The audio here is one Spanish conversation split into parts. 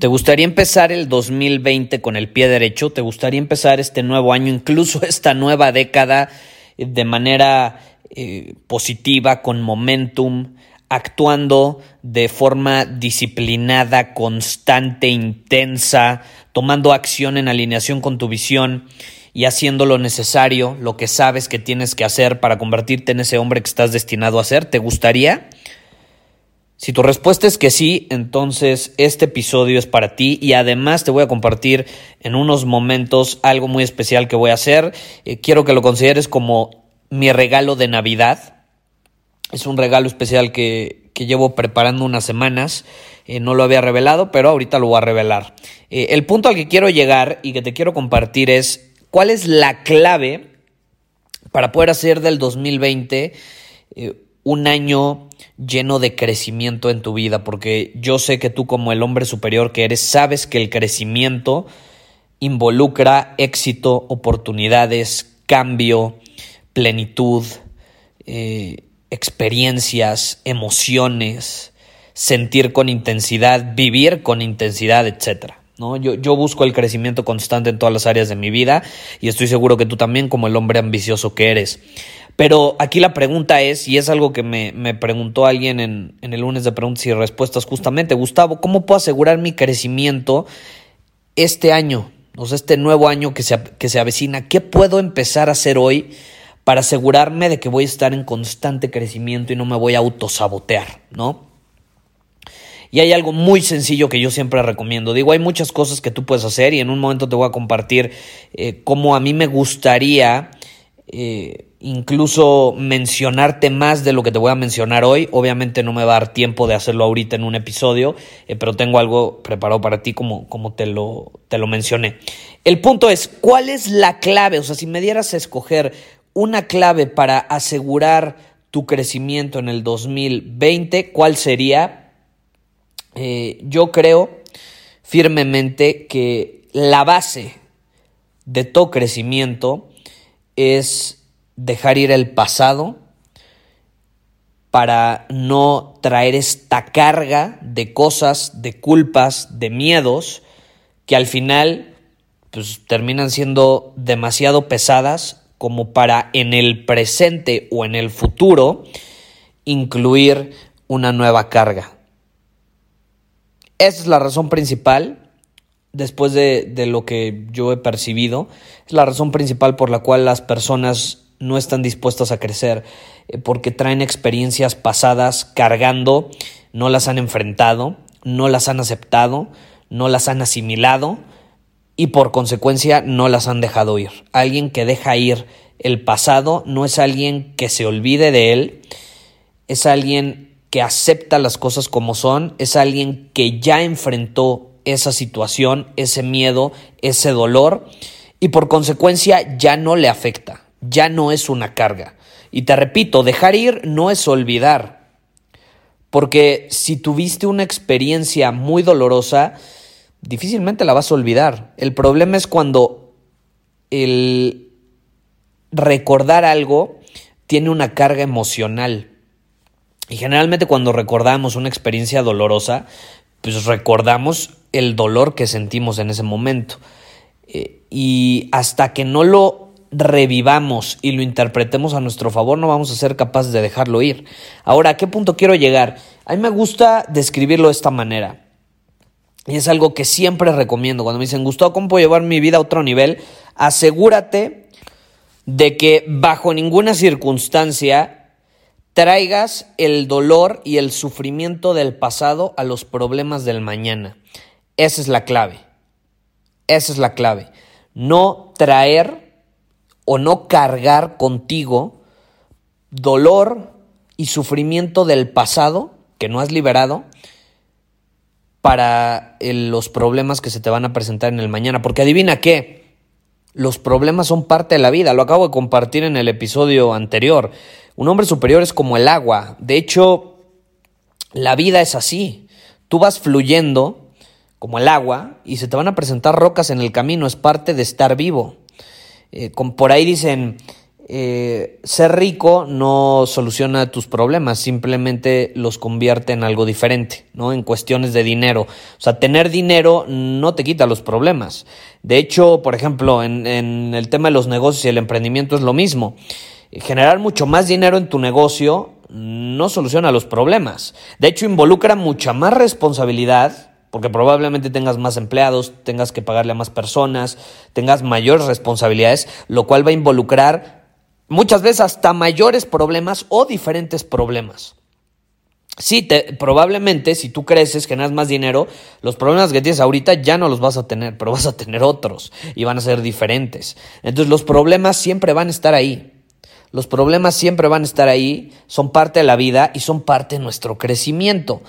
¿Te gustaría empezar el 2020 con el pie derecho? ¿Te gustaría empezar este nuevo año, incluso esta nueva década, eh, de manera eh, positiva, con momentum, actuando de forma disciplinada, constante, intensa, tomando acción en alineación con tu visión y haciendo lo necesario, lo que sabes que tienes que hacer para convertirte en ese hombre que estás destinado a ser? ¿Te gustaría? Si tu respuesta es que sí, entonces este episodio es para ti y además te voy a compartir en unos momentos algo muy especial que voy a hacer. Eh, quiero que lo consideres como mi regalo de Navidad. Es un regalo especial que, llevo preparando unas semanas. Eh, no lo había revelado, pero ahorita lo voy a revelar. Eh, el punto al que quiero llegar y que te quiero compartir es cuál es la clave para poder hacer del 2020 un año lleno de crecimiento en tu vida, porque yo sé que tú como el hombre superior que eres, sabes que el crecimiento involucra éxito, oportunidades, cambio, plenitud, eh, experiencias, emociones, sentir con intensidad, vivir con intensidad, etc. ¿no? Yo, yo busco el crecimiento constante en todas las áreas de mi vida y estoy seguro que tú también como el hombre ambicioso que eres. Pero aquí la pregunta es, y es algo que me, preguntó alguien en, el lunes de preguntas y respuestas justamente, Gustavo, ¿cómo puedo asegurar mi crecimiento este año? O sea, este nuevo año que se, que se avecina, ¿qué puedo empezar a hacer hoy para asegurarme de que voy a estar en constante crecimiento y no me voy a autosabotear, ¿no? Y hay algo muy sencillo que yo siempre recomiendo. Digo, hay muchas cosas que tú puedes hacer y en un momento te voy a compartir eh, cómo a mí me gustaría eh, incluso mencionarte más de lo que te voy a mencionar hoy. Obviamente no me va a dar tiempo de hacerlo ahorita en un episodio, eh, pero tengo algo preparado para ti como, como te, lo, te lo mencioné. El punto es, ¿cuál es la clave? O sea, si me dieras a escoger una clave para asegurar tu crecimiento en el 2020, ¿cuál sería? Eh, yo creo firmemente que la base de todo crecimiento es dejar ir el pasado para no traer esta carga de cosas, de culpas, de miedos, que al final pues, terminan siendo demasiado pesadas como para en el presente o en el futuro incluir una nueva carga. Esa es la razón principal después de, de, lo que yo he percibido, es la razón principal por la cual las personas no están dispuestas a crecer eh, porque traen experiencias pasadas cargando, no las han enfrentado, no las han aceptado, no las han asimilado y por consecuencia no las han dejado ir. Alguien que deja ir el pasado no es alguien que se olvide de él, es alguien que acepta las cosas como son, es alguien que ya enfrentó esa situación, ese miedo, ese dolor y por consecuencia ya no le afecta ya no es una carga. Y te repito, dejar ir no es olvidar. Porque si tuviste una experiencia muy dolorosa, difícilmente la vas a olvidar. El problema es cuando el recordar algo tiene una carga emocional. Y generalmente cuando recordamos una experiencia dolorosa, pues recordamos el dolor que sentimos en ese momento. Eh, y hasta que no lo revivamos y lo interpretemos a nuestro favor, no vamos a ser capaces de dejarlo ir. Ahora, ¿a qué punto quiero llegar? A mí me gusta describirlo de esta manera. y es algo que siempre recomiendo. Cuando me dicen, Gustavo, ¿cómo puedo llevar mi vida a otro nivel? Asegúrate de que bajo ninguna circunstancia traigas el dolor y el sufrimiento del pasado a los problemas del mañana. Esa es la clave. Esa es la clave. No traer o no cargar contigo dolor y sufrimiento del pasado que no has liberado para los problemas que se te van a presentar en el mañana. Porque adivina qué, los problemas son parte de la vida. Lo acabo de compartir en el episodio anterior. Un hombre superior es como el agua. De hecho, la vida es así. Tú vas fluyendo como el agua y se te van a presentar rocas en el camino. Es parte de estar vivo. Eh, por ahí dicen, eh, ser rico no soluciona tus problemas, simplemente los convierte en algo diferente, ¿no? En cuestiones de dinero. O sea, tener dinero no te quita los problemas. De hecho, por ejemplo, en, en el tema de los negocios y el emprendimiento es lo mismo. Generar mucho más dinero en tu negocio no soluciona los problemas. De hecho, involucra mucha más responsabilidad porque probablemente tengas más empleados, tengas que pagarle a más personas, tengas mayores responsabilidades, lo cual va a involucrar muchas veces hasta mayores problemas o diferentes problemas. Sí, te, probablemente si tú creces, generas más dinero, los problemas que tienes ahorita ya no los vas a tener, pero vas a tener otros y van a ser diferentes. Entonces los problemas siempre van a estar ahí. Los problemas siempre van a estar ahí, son parte de la vida y son parte de nuestro crecimiento.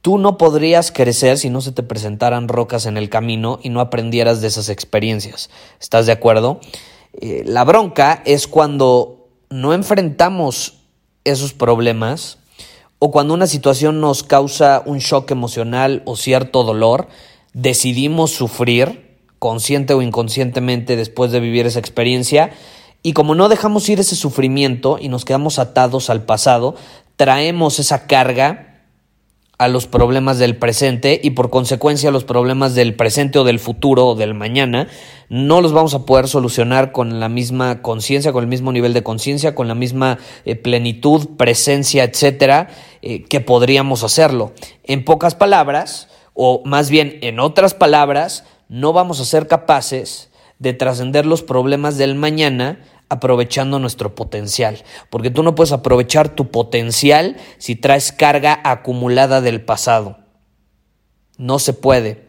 Tú no podrías crecer si no se te presentaran rocas en el camino y no aprendieras de esas experiencias. ¿Estás de acuerdo? Eh, la bronca es cuando no enfrentamos esos problemas o cuando una situación nos causa un shock emocional o cierto dolor, decidimos sufrir, consciente o inconscientemente, después de vivir esa experiencia, y como no dejamos ir ese sufrimiento y nos quedamos atados al pasado, traemos esa carga a los problemas del presente y por consecuencia los problemas del presente o del futuro o del mañana no los vamos a poder solucionar con la misma conciencia, con el mismo nivel de conciencia, con la misma eh, plenitud, presencia, etcétera, eh, que podríamos hacerlo. En pocas palabras, o más bien en otras palabras, no vamos a ser capaces de trascender los problemas del mañana aprovechando nuestro potencial, porque tú no puedes aprovechar tu potencial si traes carga acumulada del pasado. No se puede.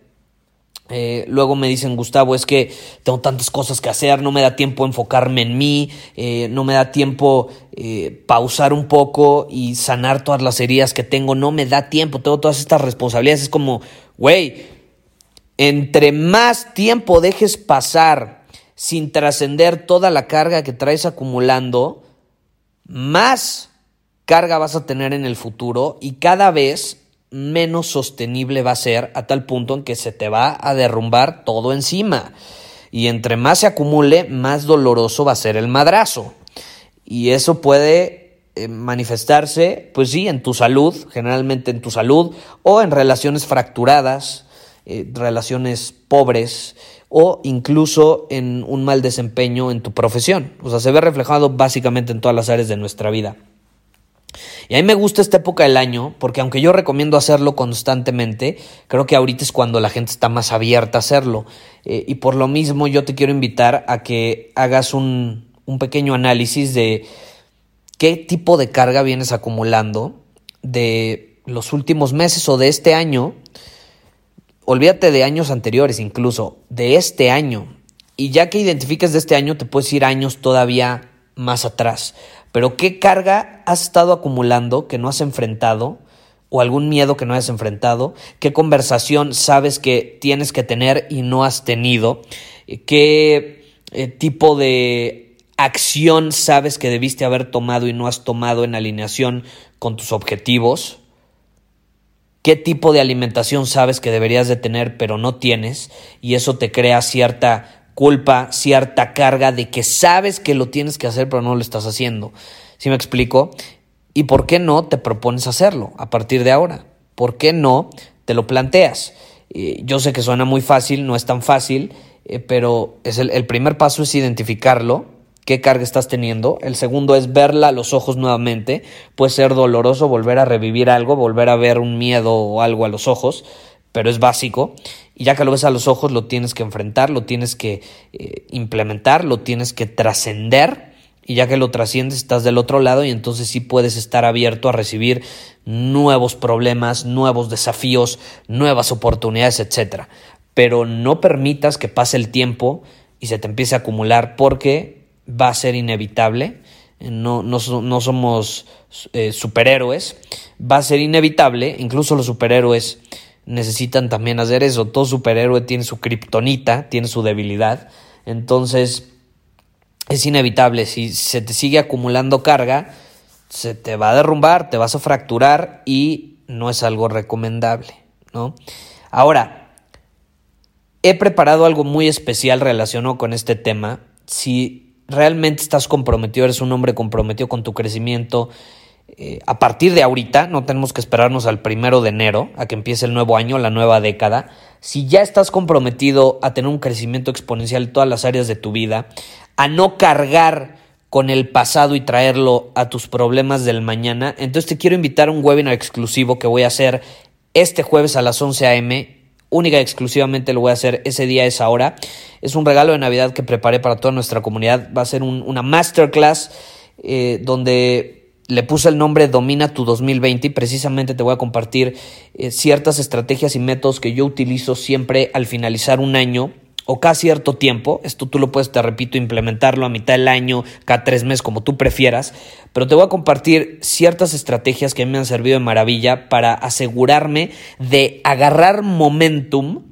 Eh, luego me dicen, Gustavo, es que tengo tantas cosas que hacer, no me da tiempo enfocarme en mí, eh, no me da tiempo eh, pausar un poco y sanar todas las heridas que tengo, no me da tiempo, tengo todas estas responsabilidades. Es como, güey, entre más tiempo dejes pasar sin trascender toda la carga que traes acumulando, más carga vas a tener en el futuro y cada vez menos sostenible va a ser a tal punto en que se te va a derrumbar todo encima. Y entre más se acumule, más doloroso va a ser el madrazo. Y eso puede eh, manifestarse, pues sí, en tu salud, generalmente en tu salud, o en relaciones fracturadas, eh, relaciones pobres, o incluso en un mal desempeño en tu profesión. O sea, se ve reflejado básicamente en todas las áreas de nuestra vida. Y a mí me gusta esta época del año porque aunque yo recomiendo hacerlo constantemente, creo que ahorita es cuando la gente está más abierta a hacerlo. Eh, y por lo mismo yo te quiero invitar a que hagas un, un pequeño análisis de qué tipo de carga vienes acumulando de los últimos meses o de este año Olvídate de años anteriores, incluso de este año. Y ya que identifiques de este año, te puedes ir años todavía más atrás. Pero ¿qué carga has estado acumulando que no has enfrentado? ¿O algún miedo que no has enfrentado? ¿Qué conversación sabes que tienes que tener y no has tenido? ¿Qué eh, tipo de acción sabes que debiste haber tomado y no has tomado en alineación con tus objetivos? Qué tipo de alimentación sabes que deberías de tener pero no tienes y eso te crea cierta culpa, cierta carga de que sabes que lo tienes que hacer pero no lo estás haciendo. ¿Sí me explico? ¿Y por qué no te propones hacerlo a partir de ahora? ¿Por qué no te lo planteas? Eh, yo sé que suena muy fácil, no es tan fácil, eh, pero es el primer paso es identificarlo qué carga estás teniendo. El segundo es verla a los ojos nuevamente. Puede ser doloroso volver a revivir algo, volver a ver un miedo o algo a los ojos, pero es básico. Y ya que lo ves a los ojos, lo tienes que enfrentar, lo tienes que eh, implementar, lo tienes que trascender. Y ya que lo trasciendes, estás del otro lado y entonces sí puedes estar abierto a recibir nuevos problemas, nuevos desafíos, nuevas oportunidades, etc. Pero no permitas que pase el tiempo y se te empiece a acumular porque va a ser inevitable. No, no, no somos eh, superhéroes. Va a ser inevitable, incluso los superhéroes necesitan también hacer eso. Todo superhéroe tiene su kriptonita, tiene su debilidad. Entonces, es inevitable. Si se te sigue acumulando carga, se te va a derrumbar, te vas a fracturar y no es algo recomendable, ¿no? Ahora, he preparado algo muy especial relacionado con este tema. Si realmente estás comprometido, eres un hombre comprometido con tu crecimiento, eh, a partir de ahorita, no tenemos que esperarnos al primero de enero, a que empiece el nuevo año, la nueva década. Si ya estás comprometido a tener un crecimiento exponencial en todas las áreas de tu vida, a no cargar con el pasado y traerlo a tus problemas del mañana, entonces te quiero invitar a un webinar exclusivo que voy a hacer este jueves a las 11 a.m. Única y exclusivamente lo voy a hacer ese día, esa hora. Es un regalo de Navidad que preparé para toda nuestra comunidad. Va a ser una masterclass eh, donde le puse el nombre Domina tu 2020 y precisamente te voy a compartir eh, ciertas estrategias y métodos que yo utilizo siempre al finalizar un año o cada cierto tiempo. Esto tú lo puedes, te repito, implementarlo a mitad del año, cada tres meses, como tú prefieras. Pero te voy a compartir ciertas estrategias que me han servido de maravilla para asegurarme de agarrar momentum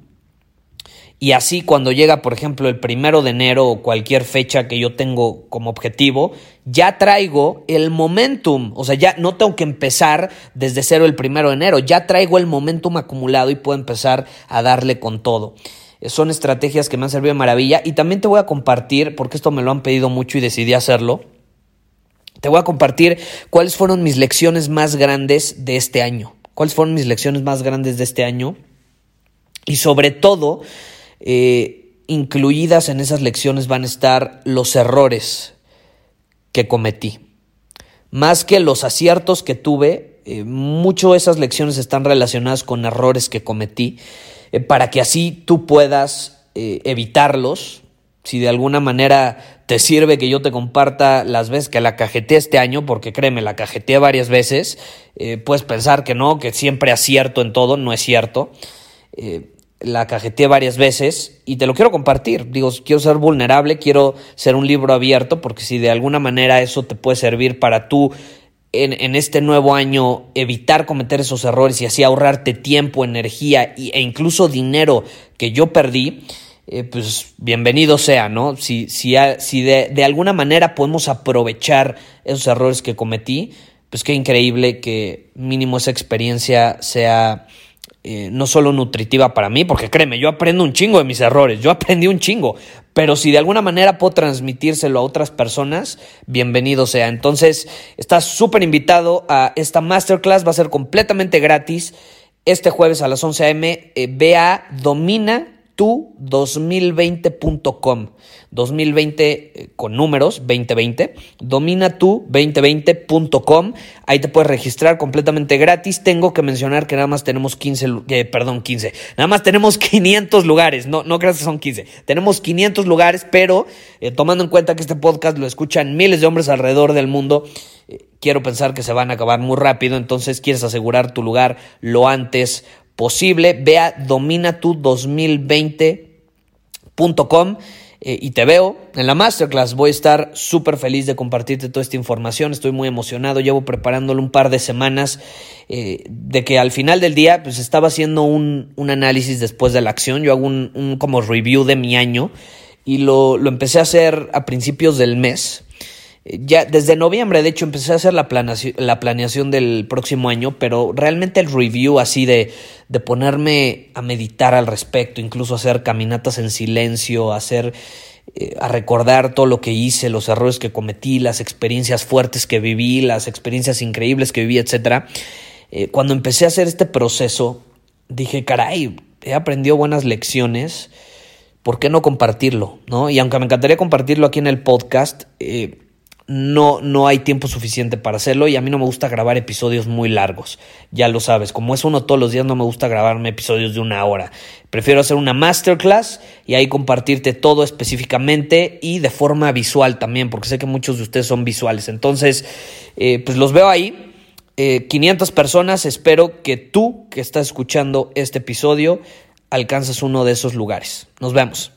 y así cuando llega, por ejemplo, el primero de enero o cualquier fecha que yo tengo como objetivo, ya traigo el momentum. O sea, ya no tengo que empezar desde cero el primero de enero, ya traigo el momentum acumulado y puedo empezar a darle con todo. Eh, son estrategias que me han servido de maravilla y también te voy a compartir, porque esto me lo han pedido mucho y decidí hacerlo. Te voy a compartir cuáles fueron mis lecciones más grandes de este año. ¿Cuáles fueron mis lecciones más grandes de este año? Y sobre todo, eh, incluidas en esas lecciones van a estar los errores que cometí. Más que los aciertos que tuve, eh, mucho de esas lecciones están relacionadas con errores que cometí, eh, para que así tú puedas evitarlos. Si de alguna manera te sirve que yo te comparta las veces que la cajeteé este año, porque créeme, la cajeteé varias veces, puedes pensar que no, que siempre acierto en todo, no es cierto la cajeteé varias veces y te lo quiero compartir. Digo, quiero ser vulnerable, quiero ser un libro abierto, porque si de alguna manera eso te puede servir para tú en, este nuevo año evitar cometer esos errores y así ahorrarte tiempo, energía e incluso dinero que yo perdí, eh, pues bienvenido sea, ¿no? Si, si, si de, de alguna manera podemos aprovechar esos errores que cometí, pues qué increíble que mínimo esa experiencia sea eh, no solo nutritiva para mí, porque créeme, yo aprendo un chingo de mis errores, yo aprendí un chingo, pero si de alguna manera puedo transmitírselo a otras personas, bienvenido sea. Entonces, estás súper invitado a esta masterclass, va a ser completamente gratis. Este jueves a las 11 a.m. Eh, ve a Domina tu2020.com. 2020 eh, con números, 2020. Domina tu 2020.com. Ahí te puedes registrar completamente gratis. Tengo que mencionar que nada más tenemos 15, eh, perdón, 15. Nada más tenemos 500 lugares. No, no creas que son 15. Tenemos 500 lugares, pero eh, tomando en cuenta que este podcast lo escuchan miles de hombres alrededor del mundo, quiero pensar que se van a acabar muy rápido. Entonces quieres asegurar tu lugar lo antes. Ve a dominatu2020.com eh, y te veo en la masterclass. Voy a estar súper feliz de compartirte toda esta información. Estoy muy emocionado. Llevo preparándolo un par de semanas eh, de que al final del día pues estaba haciendo un, análisis después de la acción. Yo hago un, como review de mi año y lo, lo empecé a hacer a principios del mes ya desde noviembre, de hecho, empecé a hacer la planeación, la planeación del próximo año, pero realmente el review así de, de ponerme a meditar al respecto, incluso hacer caminatas en silencio, hacer eh, a recordar todo lo que hice, los errores que cometí, las experiencias fuertes que viví, las experiencias increíbles que viví, etcétera. Eh, cuando empecé a hacer este proceso, dije, caray, he aprendido buenas lecciones. ¿Por qué no compartirlo? ¿no? Y aunque me encantaría compartirlo aquí en el podcast, eh, no, no hay tiempo suficiente para hacerlo y a mí no me gusta grabar episodios muy largos, ya lo sabes, como es uno todos los días no me gusta grabarme episodios de una hora, prefiero hacer una masterclass y ahí compartirte todo específicamente y de forma visual también, porque sé que muchos de ustedes son visuales, entonces eh, pues los veo ahí. 500 eh, personas, espero que tú que estás escuchando este episodio alcances uno de esos lugares. Nos vemos.